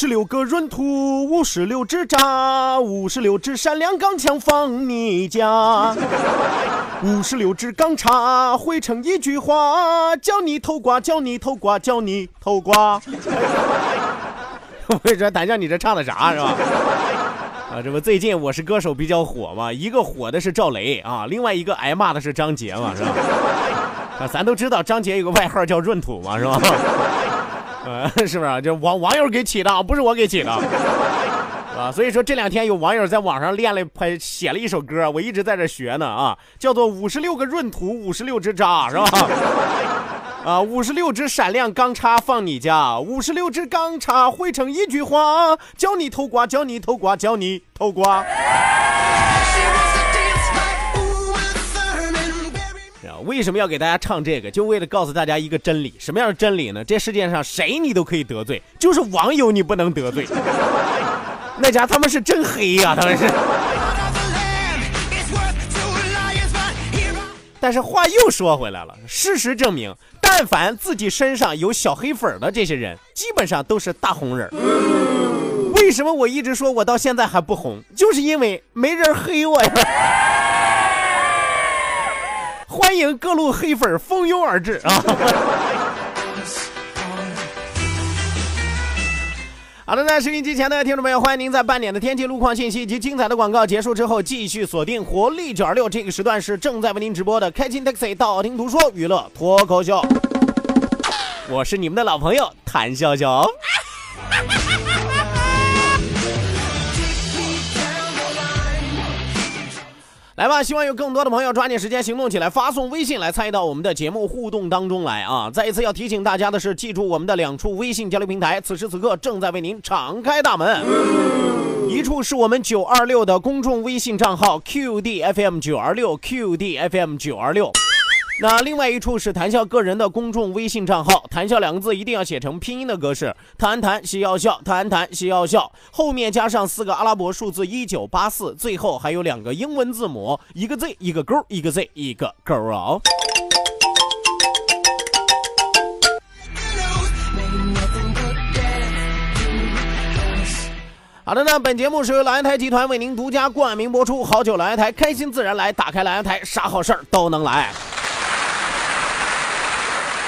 十六个闰土，五十六只扎，五十六只闪亮钢枪放你家，五十六只钢叉汇成一句话，叫你偷瓜，叫你偷瓜，叫你偷瓜。我说，胆酱，你这唱的啥是吧？啊，这不最近我是歌手比较火嘛，一个火的是赵雷啊，另外一个挨骂的是张杰嘛，是吧？啊，咱都知道张杰有个外号叫闰土嘛，是吧？是不是？就网网友给起的，不是我给起的，啊，所以说这两天有网友在网上练了，拍写了一首歌，我一直在这学呢啊，叫做五十六个闰土，五十六只渣，是吧？啊，五十六只闪亮钢叉放你家，五十六只钢叉汇成一句话，教你偷瓜，教你偷瓜，教你偷瓜。为什么要给大家唱这个？就为了告诉大家一个真理。什么样的真理呢？这世界上谁你都可以得罪，就是网友你不能得罪。那家他们是真黑呀，他们是。但是话又说回来了，事实证明，但凡自己身上有小黑粉的这些人，基本上都是大红人。为什么我一直说我到现在还不红？就是因为没人黑我呀。欢迎各路黑粉蜂拥而至啊！好的，那收音机前的听众朋友，欢迎您在半点的天气、路况信息以及精彩的广告结束之后，继续锁定活力九二六这个时段是正在为您直播的开心 taxi 道听途说娱乐脱口秀，我是你们的老朋友谭笑笑。来吧，希望有更多的朋友抓紧时间行动起来，发送微信来参与到我们的节目互动当中来啊！再一次要提醒大家的是，记住我们的两处微信交流平台，此时此刻正在为您敞开大门。一处是我们九二六的公众微信账号 QDFM 九二六 QDFM 九二六。那另外一处是谈笑个人的公众微信账号，谈笑两个字一定要写成拼音的格式，谈谈西要笑，谈谈西要笑，后面加上四个阿拉伯数字一九八四，最后还有两个英文字母，一个 Z 一个勾，一个 Z 一个勾啊。好的，那本节目是由蓝台集团为您独家冠名播出，好酒蓝台，开心自然来，打开蓝台，啥好事儿都能来。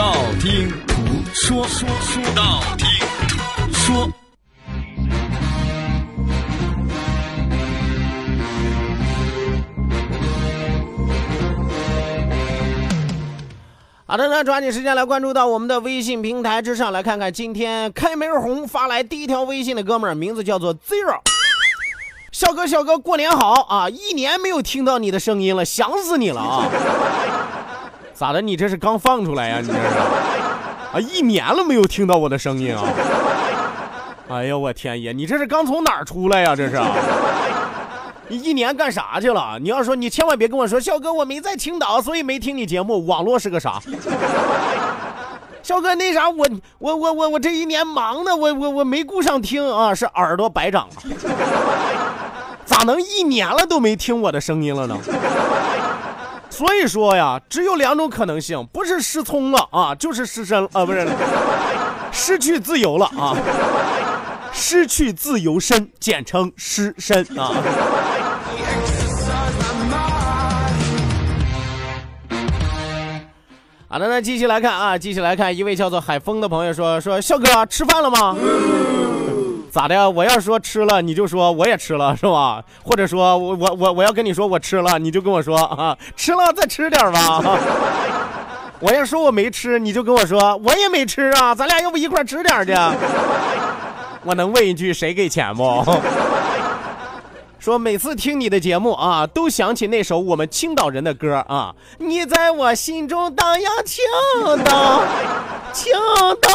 道听途说，说说道听途说。好的，那抓紧时间来关注到我们的微信平台之上，来看看今天开门红发来第一条微信的哥们儿，名字叫做 Zero。小哥，小哥，过年好啊！一年没有听到你的声音了，想死你了啊！咋的？你这是刚放出来呀？你这是啊？一年了没有听到我的声音啊？哎呦我天爷，你这是刚从哪儿出来呀？这是，你一年干啥去了？你要说你千万别跟我说，笑哥我没在青岛，所以没听你节目。网络是个啥？笑哥那啥，我我我我我这一年忙的，我我我没顾上听啊，是耳朵白长了。咋能一年了都没听我的声音了呢？所以说呀，只有两种可能性，不是失聪了啊，就是失身啊，不是 失去自由了啊，失去自由身，简称失身啊。好的，那继续来看啊，继续来看，一位叫做海峰的朋友说说，笑哥吃饭了吗？咋的？我要说吃了，你就说我也吃了，是吧？或者说我我我我要跟你说我吃了，你就跟我说啊，吃了再吃点吧。我要说我没吃，你就跟我说我也没吃啊，咱俩要不一块吃点去？我能问一句，谁给钱不？说每次听你的节目啊，都想起那首我们青岛人的歌啊，你在我心中荡漾，青岛，青岛。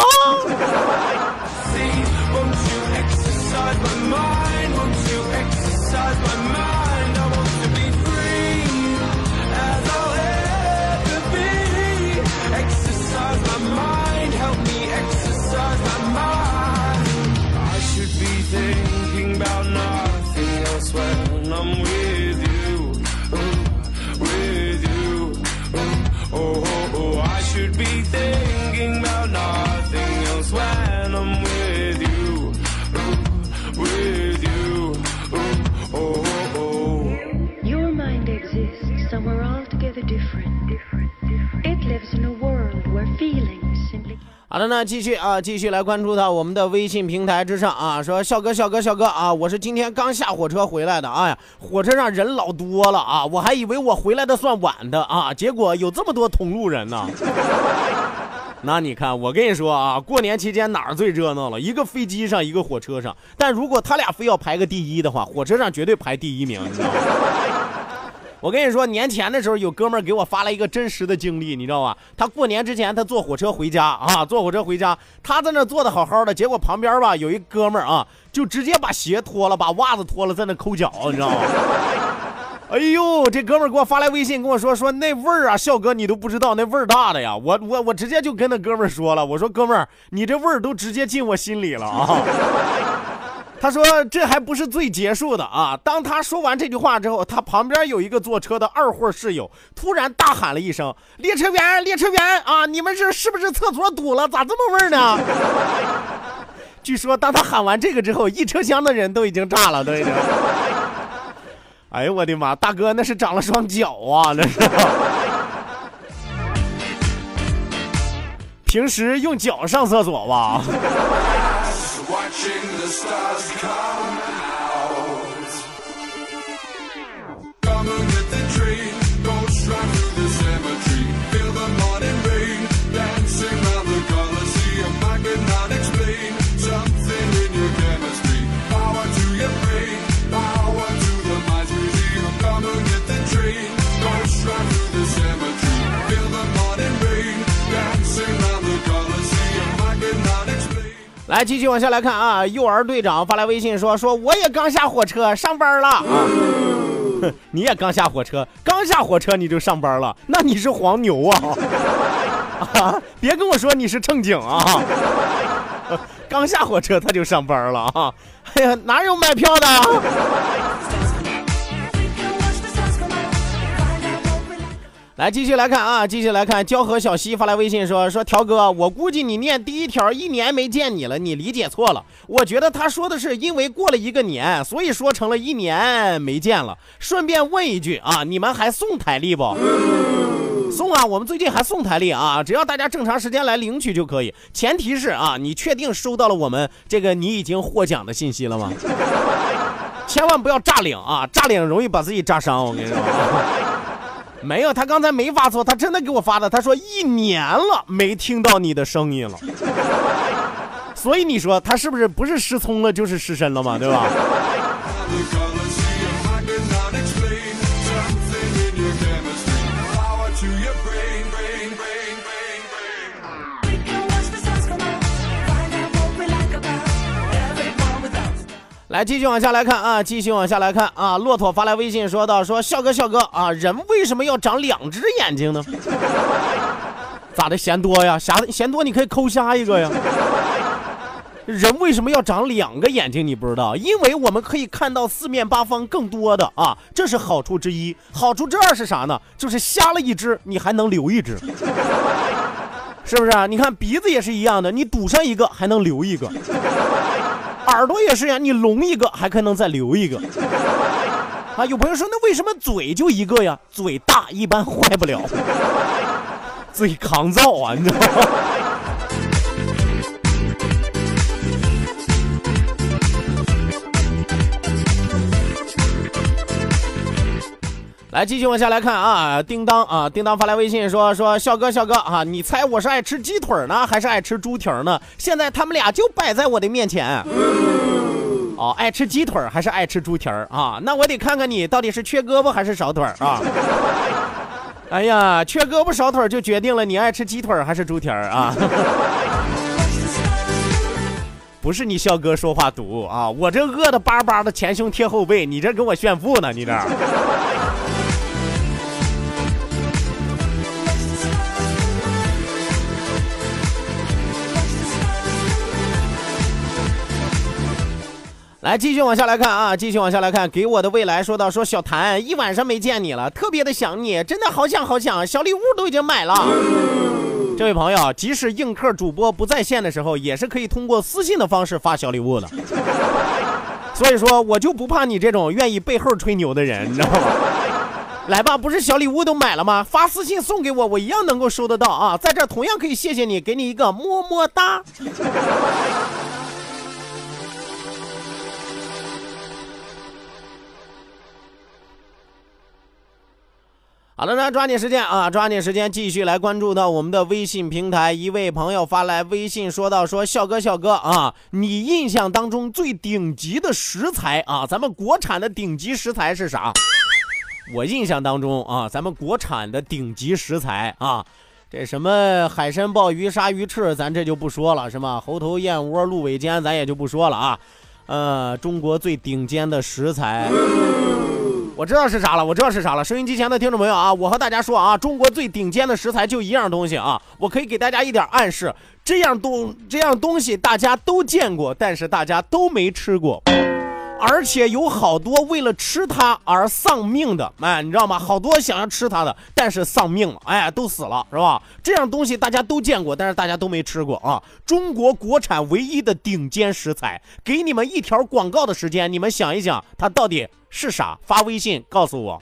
好的，那继续啊，继续来关注到我们的微信平台之上啊，说笑哥，笑哥，笑哥啊，我是今天刚下火车回来的，哎呀，火车上人老多了啊，我还以为我回来的算晚的啊，结果有这么多同路人呢。那你看，我跟你说啊，过年期间哪儿最热闹了？一个飞机上，一个火车上。但如果他俩非要排个第一的话，火车上绝对排第一名，你知道吗？我跟你说，年前的时候有哥们儿给我发了一个真实的经历，你知道吧？他过年之前他坐火车回家啊，坐火车回家，他在那坐的好好的，结果旁边吧有一哥们儿啊，就直接把鞋脱了，把袜子脱了，在那抠脚，你知道吗？哎呦，这哥们儿给我发来微信跟我说说那味儿啊，笑哥你都不知道那味儿大的呀！我我我直接就跟那哥们儿说了，我说哥们儿，你这味儿都直接进我心里了啊！他说：“这还不是最结束的啊！”当他说完这句话之后，他旁边有一个坐车的二货室友突然大喊了一声：“列车员，列车员啊！你们这是不是厕所堵了？咋这么味儿呢？”据说，当他喊完这个之后，一车厢的人都已经炸了，都已经。哎呦我的妈！大哥，那是长了双脚啊！那是。平时用脚上厕所吧。Watching the stars come 来，继续往下来看啊！幼儿队长发来微信说：“说我也刚下火车上班了啊，你也刚下火车，刚下火车你就上班了，那你是黄牛啊！啊，别跟我说你是乘警啊！刚下火车他就上班了啊！哎呀，哪有卖票的？”来继续来看啊，继续来看，交河小溪发来微信说说条哥，我估计你念第一条一年没见你了，你理解错了。我觉得他说的是因为过了一个年，所以说成了一年没见了。顺便问一句啊，你们还送台历不？送啊，我们最近还送台历啊，只要大家正常时间来领取就可以，前提是啊，你确定收到了我们这个你已经获奖的信息了吗？千万不要炸领啊，炸领容易把自己炸伤，我跟你说。没有，他刚才没发错，他真的给我发的。他说一年了没听到你的声音了，所以你说他是不是不是失聪了就是失身了嘛，对吧？来，继续往下来看啊，继续往下来看啊。骆驼发来微信说道：“说笑哥，笑哥啊，人为什么要长两只眼睛呢？咋的？嫌多呀？嫌嫌多，你可以抠瞎一个呀。人为什么要长两个眼睛？你不知道？因为我们可以看到四面八方更多的啊，这是好处之一。好处之二是啥呢？就是瞎了一只，你还能留一只，是不是啊？你看鼻子也是一样的，你堵上一个还能留一个。” 耳朵也是呀，你聋一个还可能再留一个。啊，有朋友说，那为什么嘴就一个呀？嘴大一般坏不了，嘴抗造啊，你知道吗？来，继续往下来看啊，叮当啊，叮当发来微信说说，笑哥笑哥啊，你猜我是爱吃鸡腿呢，还是爱吃猪蹄呢？现在他们俩就摆在我的面前。哦，爱吃鸡腿还是爱吃猪蹄儿啊？那我得看看你到底是缺胳膊还是少腿儿啊？哎呀，缺胳膊少腿就决定了你爱吃鸡腿还是猪蹄儿啊？不是你笑哥说话毒啊，我这饿的巴巴的前胸贴后背，你这跟我炫富呢？你这。来，继续往下来看啊，继续往下来看。给我的未来说到说小谭一晚上没见你了，特别的想你，真的好想好想。小礼物都已经买了。这位朋友，即使映客主播不在线的时候，也是可以通过私信的方式发小礼物的。所以说，我就不怕你这种愿意背后吹牛的人，你知道吗？来吧，不是小礼物都买了吗？发私信送给我，我一样能够收得到啊。在这同样可以谢谢你，给你一个么么哒。好了，那抓紧时间啊，抓紧时间，继续来关注到我们的微信平台。一位朋友发来微信说道：“说笑哥，笑哥啊，你印象当中最顶级的食材啊，咱们国产的顶级食材是啥？”我印象当中啊，咱们国产的顶级食材啊，这什么海参、鲍鱼、鲨鱼、翅，咱这就不说了，是吗？猴头、燕窝、鹿尾尖，咱也就不说了啊。呃，中国最顶尖的食材。我知道是啥了，我知道是啥了。收音机前的听众朋友啊，我和大家说啊，中国最顶尖的食材就一样东西啊，我可以给大家一点暗示，这样东这样东西大家都见过，但是大家都没吃过。而且有好多为了吃它而丧命的，哎，你知道吗？好多想要吃它的，但是丧命了，哎，都死了，是吧？这样东西大家都见过，但是大家都没吃过啊！中国国产唯一的顶尖食材，给你们一条广告的时间，你们想一想，它到底是啥？发微信告诉我。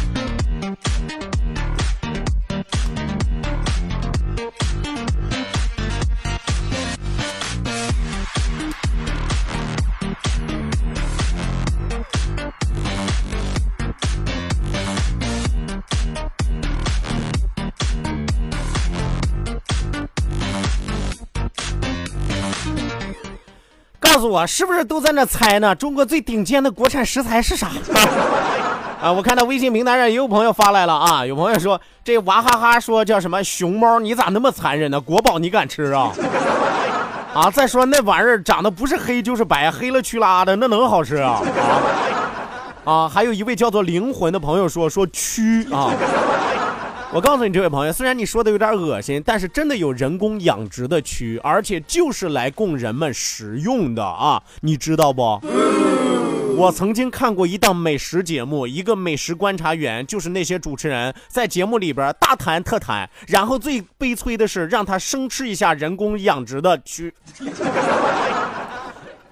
诉我，是不是都在那猜呢？中国最顶尖的国产食材是啥？啊，我看到微信平台上也有朋友发来了啊，有朋友说这娃哈哈说叫什么熊猫，你咋那么残忍呢？国宝你敢吃啊？啊，再说那玩意儿长得不是黑就是白，黑了去拉的，那能好吃啊？啊，啊，还有一位叫做灵魂的朋友说说蛆啊。我告诉你，这位朋友，虽然你说的有点恶心，但是真的有人工养殖的蛆，而且就是来供人们食用的啊，你知道不？我曾经看过一档美食节目，一个美食观察员，就是那些主持人在节目里边大谈特谈，然后最悲催的是让他生吃一下人工养殖的蛆。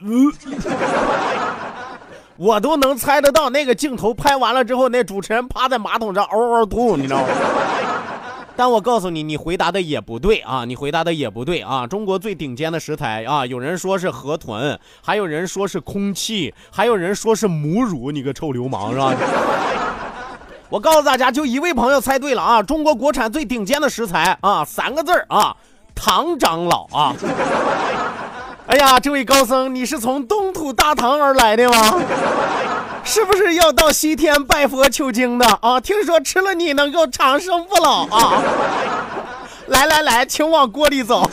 我都能猜得到那个镜头拍完了之后，那主持人趴在马桶上嗷嗷吐，你知道吗？但我告诉你，你回答的也不对啊！你回答的也不对啊！中国最顶尖的食材啊，有人说是河豚，还有人说是空气，还有人说是母乳，你个臭流氓是吧？我告诉大家，就一位朋友猜对了啊！中国国产最顶尖的食材啊，三个字儿啊，唐长老啊！哎呀，这位高僧，你是从东土大唐而来的吗？是不是要到西天拜佛求经的啊？听说吃了你能够长生不老啊！来来来，请往锅里走。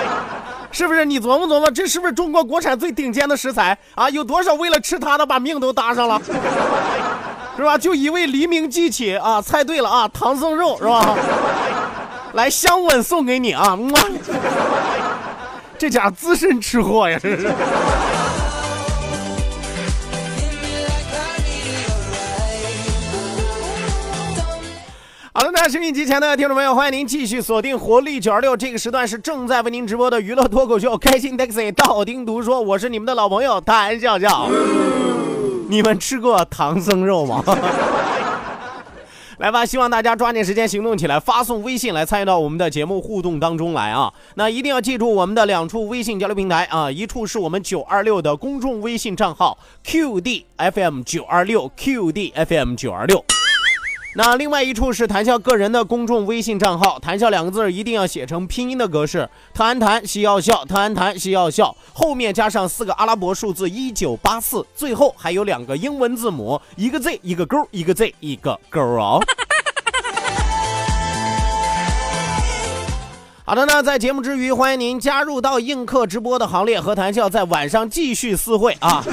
是不是你琢磨琢磨，这是不是中国国产最顶尖的食材啊？有多少为了吃它的把命都搭上了，是吧？就一位黎明记起啊，猜对了啊，唐僧肉是吧？来香吻送给你啊！这家资深吃货呀，这是。好了，那收音机前的听众朋友，欢迎您继续锁定活力九二六，这个时段是正在为您直播的娱乐脱口秀《开心 taxi》，道听途说，我是你们的老朋友谭笑笑。你们吃过唐僧肉吗？来吧，希望大家抓紧时间行动起来，发送微信来参与到我们的节目互动当中来啊！那一定要记住我们的两处微信交流平台啊，一处是我们九二六的公众微信账号 QDFM 九二六 QDFM 九二六。那另外一处是谈笑个人的公众微信账号，谈笑两个字一定要写成拼音的格式，特安谈西要笑，特安谈西要笑，后面加上四个阿拉伯数字一九八四，最后还有两个英文字母，一个 Z 一个勾，一个 Z 一个勾哦。好的呢，在节目之余，欢迎您加入到映客直播的行列，和谈笑在晚上继续私会啊。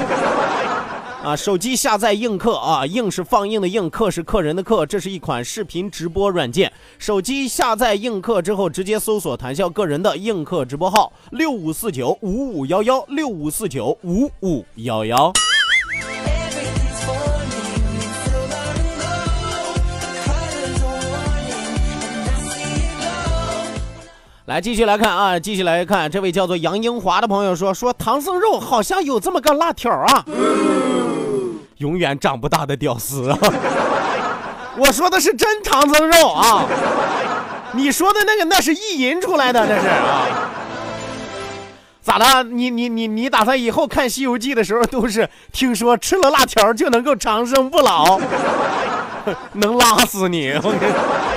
啊，手机下载映客啊，映是放映的映，客是客人的客，这是一款视频直播软件。手机下载映客之后，直接搜索谈笑个人的映客直播号六五四九五五幺幺六五四九五五幺幺。来，继续来看啊，继续来看，这位叫做杨英华的朋友说，说唐僧肉好像有这么个辣条啊，永远长不大的屌丝啊！我说的是真唐僧肉啊，你说的那个那是意淫出来的，那是啊？咋的？你你你你打算以后看《西游记》的时候都是听说吃了辣条就能够长生不老，能拉死你！我跟你说。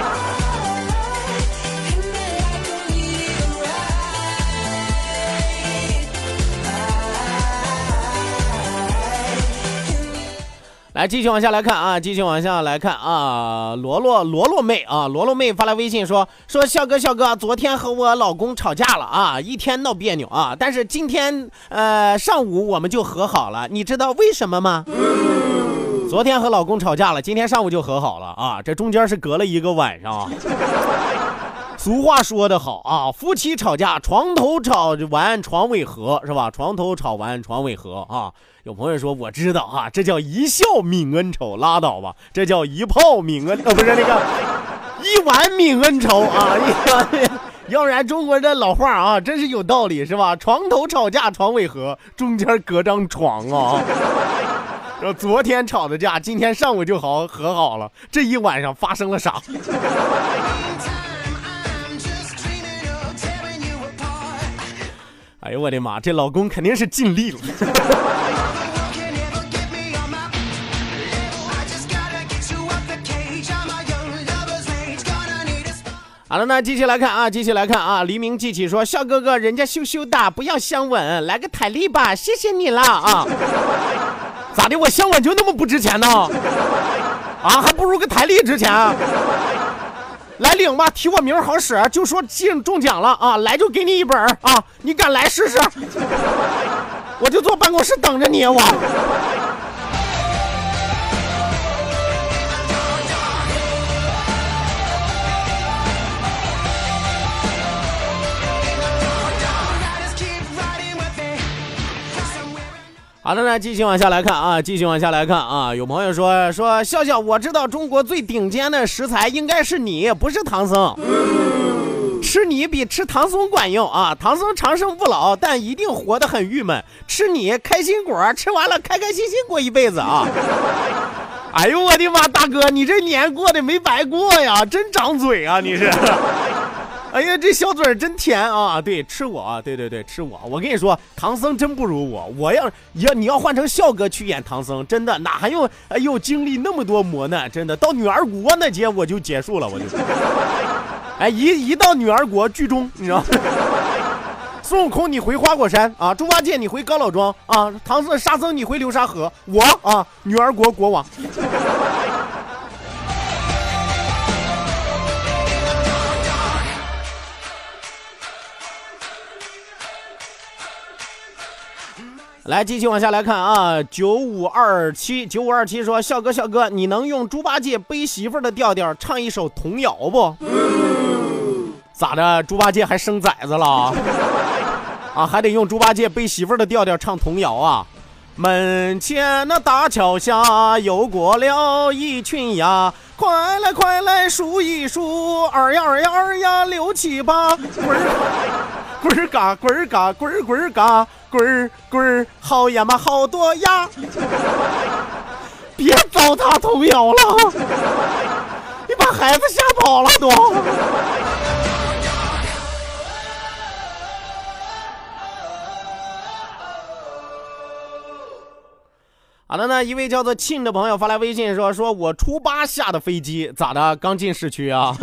来，继续往下来看啊，继续往下来看啊，罗罗罗罗妹啊，罗罗妹发来微信说说笑哥笑哥，昨天和我老公吵架了啊，一天闹别扭啊，但是今天呃上午我们就和好了，你知道为什么吗？昨天和老公吵架了，今天上午就和好了啊，这中间是隔了一个晚上啊。俗话说得好啊，夫妻吵架床头吵完床尾和，是吧？床头吵完床尾和啊。有朋友说我知道啊，这叫一笑泯恩仇，拉倒吧，这叫一炮泯恩，呃，不是那个一碗泯恩仇啊。要不然中国的老话啊，真是有道理，是吧？床头吵架床尾和，中间隔张床啊。然后昨天吵的架，今天上午就好和好了，这一晚上发生了啥？哎呦我的妈！这老公肯定是尽力了。好了，那继续来看啊，继续来看啊。黎明记起说：“笑哥哥，人家羞羞的，不要香吻，来个台历吧，谢谢你了啊。”咋的？我香吻就那么不值钱呢？啊，还不如个台历值钱。来领吧，提我名好使，就说进中奖了啊！来就给你一本啊！你敢来试试？我就坐办公室等着你，我。好的，那继续往下来看啊，继续往下来看啊。有朋友说说笑笑，我知道中国最顶尖的食材应该是你，不是唐僧。吃你比吃唐僧管用啊！唐僧长生不老，但一定活得很郁闷。吃你开心果，吃完了开开心心过一辈子啊！哎呦我的妈，大哥，你这年过得没白过呀，真长嘴啊！你是。哎呀，这小嘴儿真甜啊！对，吃我啊！对对对，吃我！我跟你说，唐僧真不如我。我要要你要换成笑哥去演唐僧，真的哪还用哎呦经历那么多磨难？真的到女儿国那节我就结束了，我就。哎，一一到女儿国剧终，你知道？孙悟空你回花果山啊，猪八戒你回高老庄啊，唐僧沙僧你回流沙河，我啊女儿国国王。来，继续往下来看啊，九五二七九五二七说，笑哥笑哥，你能用猪八戒背媳妇的调调唱一首童谣不？咋的？猪八戒还生崽子了？啊，还得用猪八戒背媳妇的调调唱童谣啊？门前那大桥下游过了一群鸭，快来快来数一数，二呀二呀二呀六七八，滚儿滚儿嘎滚儿嘎滚儿滚儿嘎。滚儿滚儿，好呀嘛，好多呀！别糟蹋童谣了，你把孩子吓跑了都。好的呢，一位叫做庆的朋友发来微信说：“说我初八下的飞机，咋的？刚进市区啊？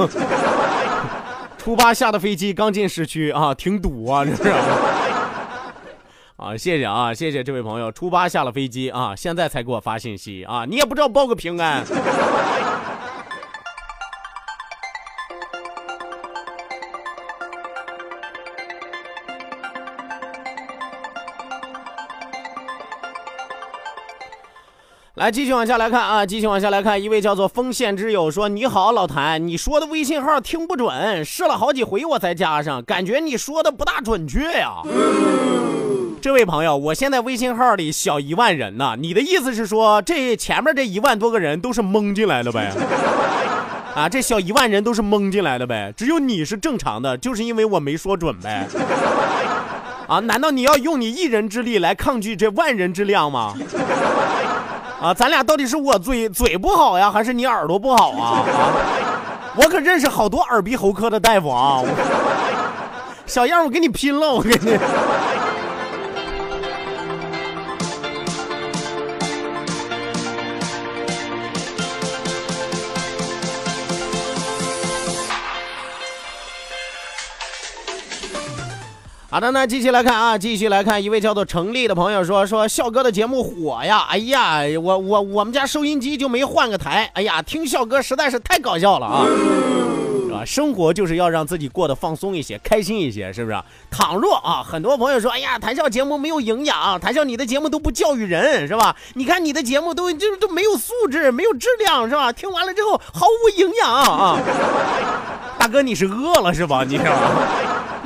初八下的飞机刚进市区啊，挺堵啊，这是。”啊，谢谢啊，谢谢这位朋友，初八下了飞机啊，现在才给我发信息啊，你也不知道报个平安。来，继续往下来看啊，继续往下来看，一位叫做锋线之友说：“你好，老谭，你说的微信号听不准，试了好几回我才加上，感觉你说的不大准确呀。”这位朋友，我现在微信号里小一万人呢，你的意思是说这前面这一万多个人都是蒙进来的呗？啊，这小一万人都是蒙进来的呗？只有你是正常的，就是因为我没说准呗？啊，难道你要用你一人之力来抗拒这万人之量吗？啊，咱俩到底是我嘴嘴不好呀，还是你耳朵不好啊？啊，我可认识好多耳鼻喉科的大夫啊！小样，我跟你拼了，我跟你。好的，那继续来看啊，继续来看，一位叫做程丽的朋友说说笑哥的节目火呀，哎呀，我我我们家收音机就没换个台，哎呀，听笑哥实在是太搞笑了啊，是吧？生活就是要让自己过得放松一些，开心一些，是不是？倘若啊，很多朋友说，哎呀，谈笑节目没有营养，谈笑你的节目都不教育人，是吧？你看你的节目都就是都没有素质，没有质量，是吧？听完了之后毫无营养啊，大哥你是饿了是吧？你是吧？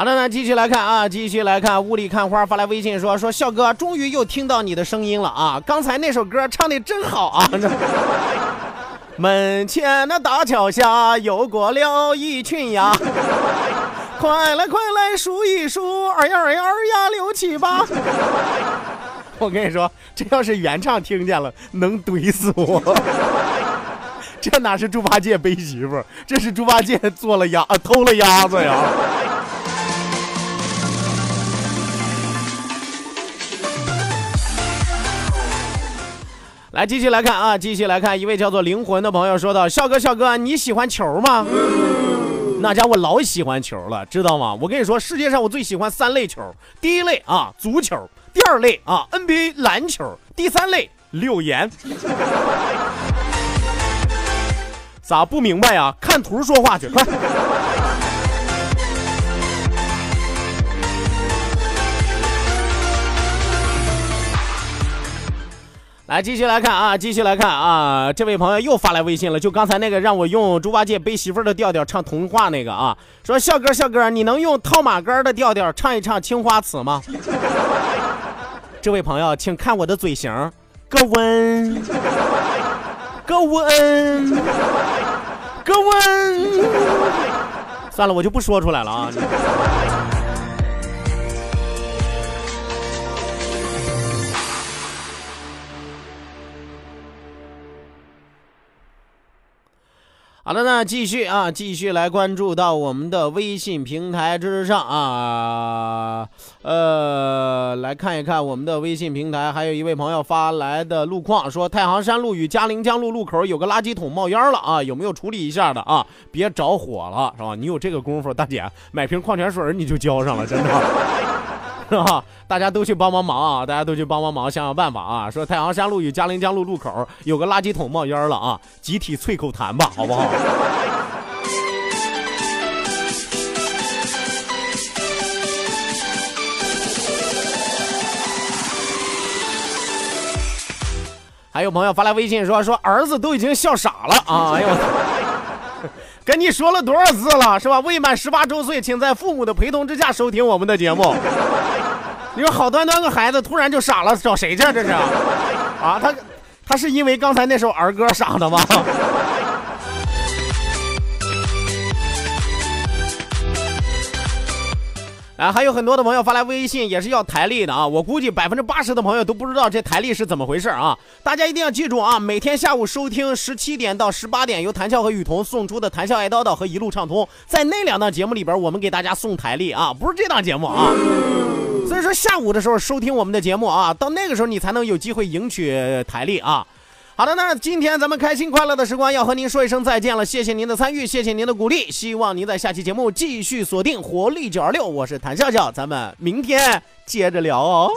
好的，那继续来看啊，继续来看，雾里看花发来微信说说笑哥，终于又听到你的声音了啊！刚才那首歌唱的真好啊！门前那大桥下游过了一群鸭，快来快来数一数，二呀二呀二呀六七八。我跟你说，这要是原唱听见了，能怼死我。这哪是猪八戒背媳妇，这是猪八戒做了鸭，偷了鸭子呀！来，继续来看啊，继续来看，一位叫做灵魂的朋友说道：“笑哥，笑哥，你喜欢球吗？那家伙老喜欢球了，知道吗？我跟你说，世界上我最喜欢三类球，第一类啊，足球；第二类啊，NBA 篮球；第三类柳岩。咋不明白呀？看图说话去，快！”来，继续来看啊，继续来看啊，这位朋友又发来微信了，就刚才那个让我用猪八戒背媳妇儿的调调唱童话那个啊，说笑哥笑哥，你能用套马杆的调调唱一唱《青花瓷》吗？这位朋友，请看我的嘴型，哥温，哥温，哥温，算了，我就不说出来了啊。好的，那继续啊，继续来关注到我们的微信平台之上啊，呃，来看一看我们的微信平台，还有一位朋友发来的路况，说太行山路与嘉陵江路路口有个垃圾桶冒烟了啊，有没有处理一下的啊？别着火了，是吧？你有这个功夫，大姐买瓶矿泉水你就交上了，真的。是吧？大家都去帮帮忙啊！大家都去帮帮忙，想想办法啊！说太行山路与嘉陵江路路口有个垃圾桶冒烟了啊！集体啐口痰吧，好不好？还有朋友发来微信说说儿子都已经笑傻了啊！哎呦，跟你说了多少次了是吧？未满十八周岁，请在父母的陪同之下收听我们的节目。你说好端端个孩子突然就傻了，找谁去？这是啊？他他是因为刚才那首儿歌傻的吗？啊，还有很多的朋友发来微信，也是要台历的啊！我估计百分之八十的朋友都不知道这台历是怎么回事啊！大家一定要记住啊！每天下午收听十七点到十八点由谭笑和雨桐送出的《谭笑爱叨叨》和《一路畅通》，在那两档节目里边，我们给大家送台历啊，不是这档节目啊！所以说下午的时候收听我们的节目啊，到那个时候你才能有机会赢取台历啊！好的，那今天咱们开心快乐的时光要和您说一声再见了，谢谢您的参与，谢谢您的鼓励，希望您在下期节目继续锁定活力九二六，我是谭笑笑，咱们明天接着聊哦。